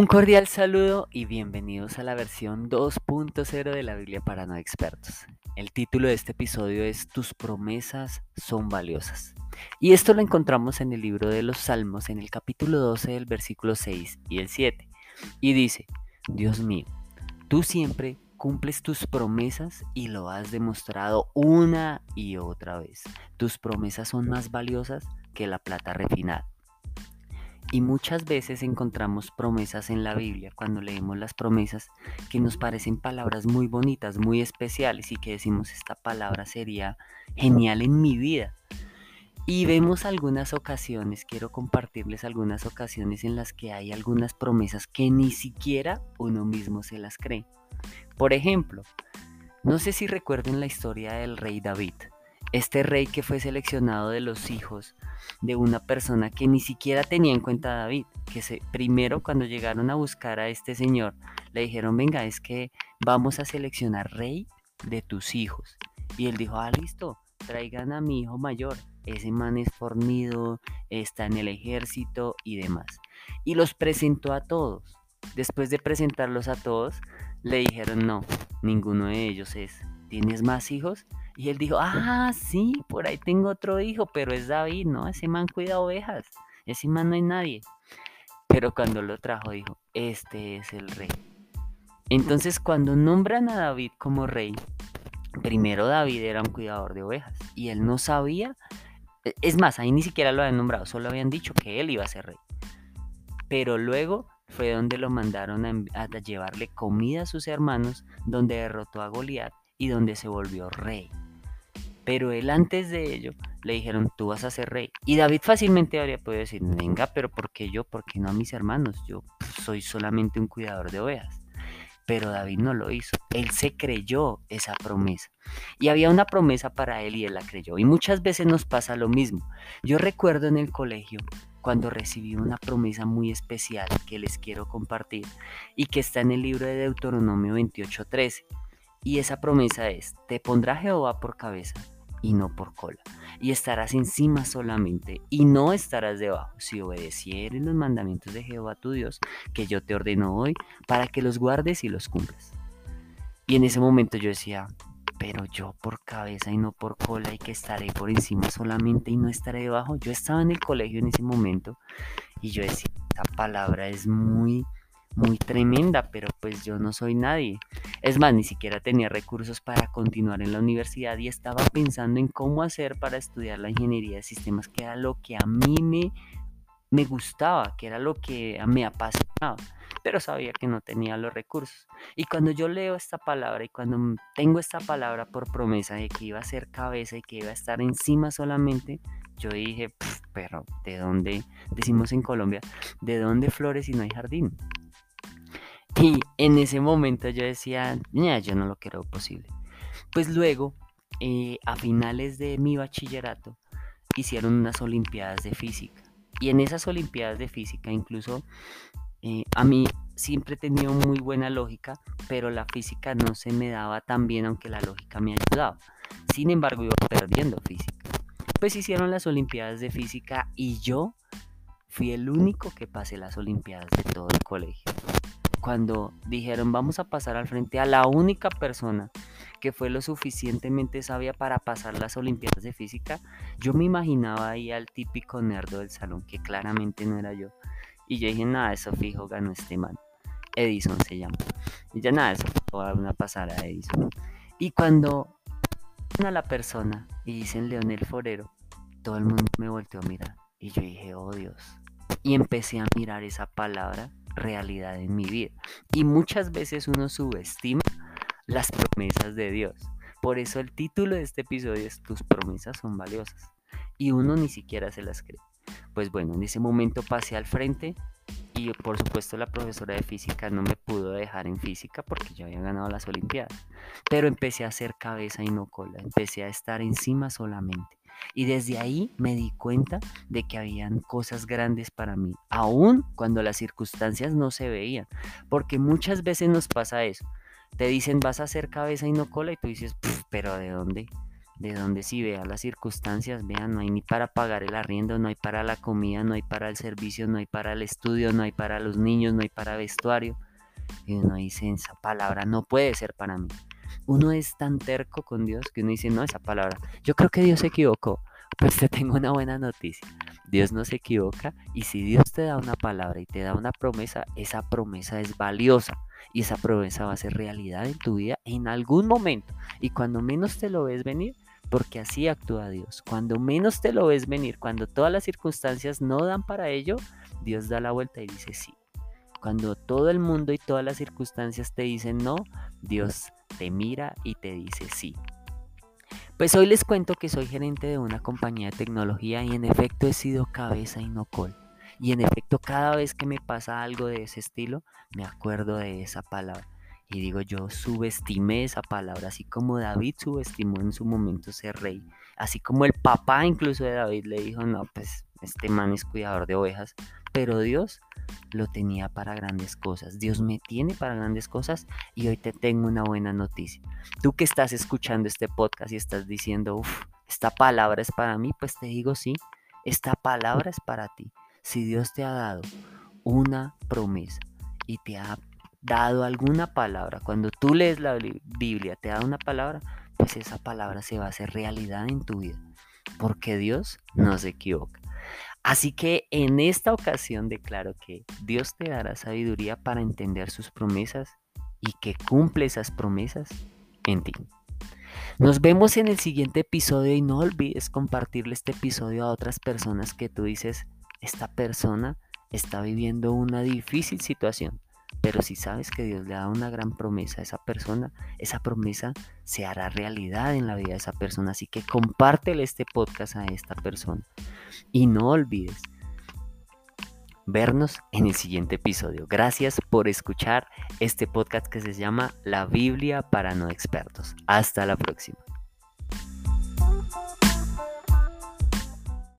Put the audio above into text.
Un cordial saludo y bienvenidos a la versión 2.0 de la Biblia para no expertos. El título de este episodio es Tus promesas son valiosas. Y esto lo encontramos en el libro de los Salmos, en el capítulo 12 del versículo 6 y el 7. Y dice, Dios mío, tú siempre cumples tus promesas y lo has demostrado una y otra vez. Tus promesas son más valiosas que la plata refinada. Y muchas veces encontramos promesas en la Biblia, cuando leemos las promesas, que nos parecen palabras muy bonitas, muy especiales y que decimos esta palabra sería genial en mi vida. Y vemos algunas ocasiones, quiero compartirles algunas ocasiones en las que hay algunas promesas que ni siquiera uno mismo se las cree. Por ejemplo, no sé si recuerden la historia del rey David este rey que fue seleccionado de los hijos de una persona que ni siquiera tenía en cuenta a David, que se, primero cuando llegaron a buscar a este señor, le dijeron, venga, es que vamos a seleccionar rey de tus hijos. Y él dijo, ah, listo, traigan a mi hijo mayor, ese man es fornido, está en el ejército y demás. Y los presentó a todos. Después de presentarlos a todos, le dijeron, no, ninguno de ellos es. ¿Tienes más hijos? Y él dijo, ah, sí, por ahí tengo otro hijo, pero es David, ¿no? Ese man cuida ovejas, ese man no hay nadie. Pero cuando lo trajo dijo, este es el rey. Entonces cuando nombran a David como rey, primero David era un cuidador de ovejas y él no sabía, e, es más, ahí ni siquiera lo habían nombrado, solo habían dicho que él iba a ser rey. Pero luego fue donde lo mandaron a, a llevarle comida a sus hermanos, donde derrotó a Goliat y donde se volvió rey. Pero él antes de ello le dijeron, tú vas a ser rey. Y David fácilmente habría podido decir, venga, pero ¿por qué yo? ¿Por qué no a mis hermanos? Yo soy solamente un cuidador de ovejas. Pero David no lo hizo. Él se creyó esa promesa. Y había una promesa para él y él la creyó. Y muchas veces nos pasa lo mismo. Yo recuerdo en el colegio cuando recibí una promesa muy especial que les quiero compartir y que está en el libro de Deuteronomio 28:13. Y esa promesa es, te pondrá Jehová por cabeza y no por cola. Y estarás encima solamente y no estarás debajo, si obedecieres los mandamientos de Jehová tu Dios, que yo te ordeno hoy, para que los guardes y los cumplas. Y en ese momento yo decía, pero yo por cabeza y no por cola y que estaré por encima solamente y no estaré debajo. Yo estaba en el colegio en ese momento y yo decía, esta palabra es muy muy tremenda, pero pues yo no soy nadie. Es más, ni siquiera tenía recursos para continuar en la universidad y estaba pensando en cómo hacer para estudiar la ingeniería de sistemas, que era lo que a mí me, me gustaba, que era lo que me apasionaba, pero sabía que no tenía los recursos. Y cuando yo leo esta palabra y cuando tengo esta palabra por promesa de que iba a ser cabeza y que iba a estar encima solamente, yo dije, pero ¿de dónde, decimos en Colombia, de dónde flores si no hay jardín? Y en ese momento yo decía, yo no lo quiero posible. Pues luego, eh, a finales de mi bachillerato, hicieron unas Olimpiadas de Física. Y en esas Olimpiadas de Física, incluso eh, a mí siempre he tenido muy buena lógica, pero la física no se me daba tan bien, aunque la lógica me ayudaba. Sin embargo, iba perdiendo física. Pues hicieron las Olimpiadas de Física y yo fui el único que pasé las Olimpiadas de todo el colegio cuando dijeron vamos a pasar al frente a la única persona que fue lo suficientemente sabia para pasar las Olimpiadas de Física, yo me imaginaba ahí al típico nerdo del salón, que claramente no era yo. Y yo dije, nada, eso fijo, ganó este man. Edison se llama. Y ya nada, eso fue una pasar a Edison. Y cuando a la persona y dicen Leonel Forero, todo el mundo me volteó a mirar. Y yo dije, oh Dios. Y empecé a mirar esa palabra realidad en mi vida. Y muchas veces uno subestima las promesas de Dios. Por eso el título de este episodio es Tus promesas son valiosas. Y uno ni siquiera se las cree. Pues bueno, en ese momento pasé al frente y por supuesto la profesora de física no me pudo dejar en física porque yo había ganado las Olimpiadas. Pero empecé a hacer cabeza y no cola. Empecé a estar encima solamente. Y desde ahí me di cuenta de que habían cosas grandes para mí, aun cuando las circunstancias no se veían. Porque muchas veces nos pasa eso. Te dicen vas a hacer cabeza y no cola y tú dices, pero ¿de dónde? de donde si vea las circunstancias, vean, no hay ni para pagar el arriendo, no hay para la comida, no hay para el servicio, no hay para el estudio, no hay para los niños, no hay para vestuario. Y uno dice, esa palabra no puede ser para mí. Uno es tan terco con Dios que uno dice, no, esa palabra. Yo creo que Dios se equivocó. Pues te tengo una buena noticia. Dios no se equivoca y si Dios te da una palabra y te da una promesa, esa promesa es valiosa y esa promesa va a ser realidad en tu vida en algún momento. Y cuando menos te lo ves venir, porque así actúa Dios. Cuando menos te lo ves venir, cuando todas las circunstancias no dan para ello, Dios da la vuelta y dice sí. Cuando todo el mundo y todas las circunstancias te dicen no, Dios te mira y te dice sí. Pues hoy les cuento que soy gerente de una compañía de tecnología y en efecto he sido cabeza y no col. Y en efecto cada vez que me pasa algo de ese estilo, me acuerdo de esa palabra. Y digo, yo subestimé esa palabra, así como David subestimó en su momento ser rey. Así como el papá incluso de David le dijo, no, pues este man es cuidador de ovejas. Pero Dios lo tenía para grandes cosas. Dios me tiene para grandes cosas y hoy te tengo una buena noticia. Tú que estás escuchando este podcast y estás diciendo, uff, esta palabra es para mí, pues te digo sí, esta palabra es para ti. Si Dios te ha dado una promesa y te ha dado alguna palabra, cuando tú lees la Biblia, te da una palabra, pues esa palabra se va a hacer realidad en tu vida, porque Dios no se equivoca. Así que en esta ocasión declaro que Dios te dará sabiduría para entender sus promesas y que cumple esas promesas en ti. Nos vemos en el siguiente episodio y no olvides compartirle este episodio a otras personas que tú dices, esta persona está viviendo una difícil situación pero si sabes que Dios le da una gran promesa a esa persona, esa promesa se hará realidad en la vida de esa persona. Así que compártele este podcast a esta persona. Y no olvides vernos en el siguiente episodio. Gracias por escuchar este podcast que se llama La Biblia para no expertos. Hasta la próxima.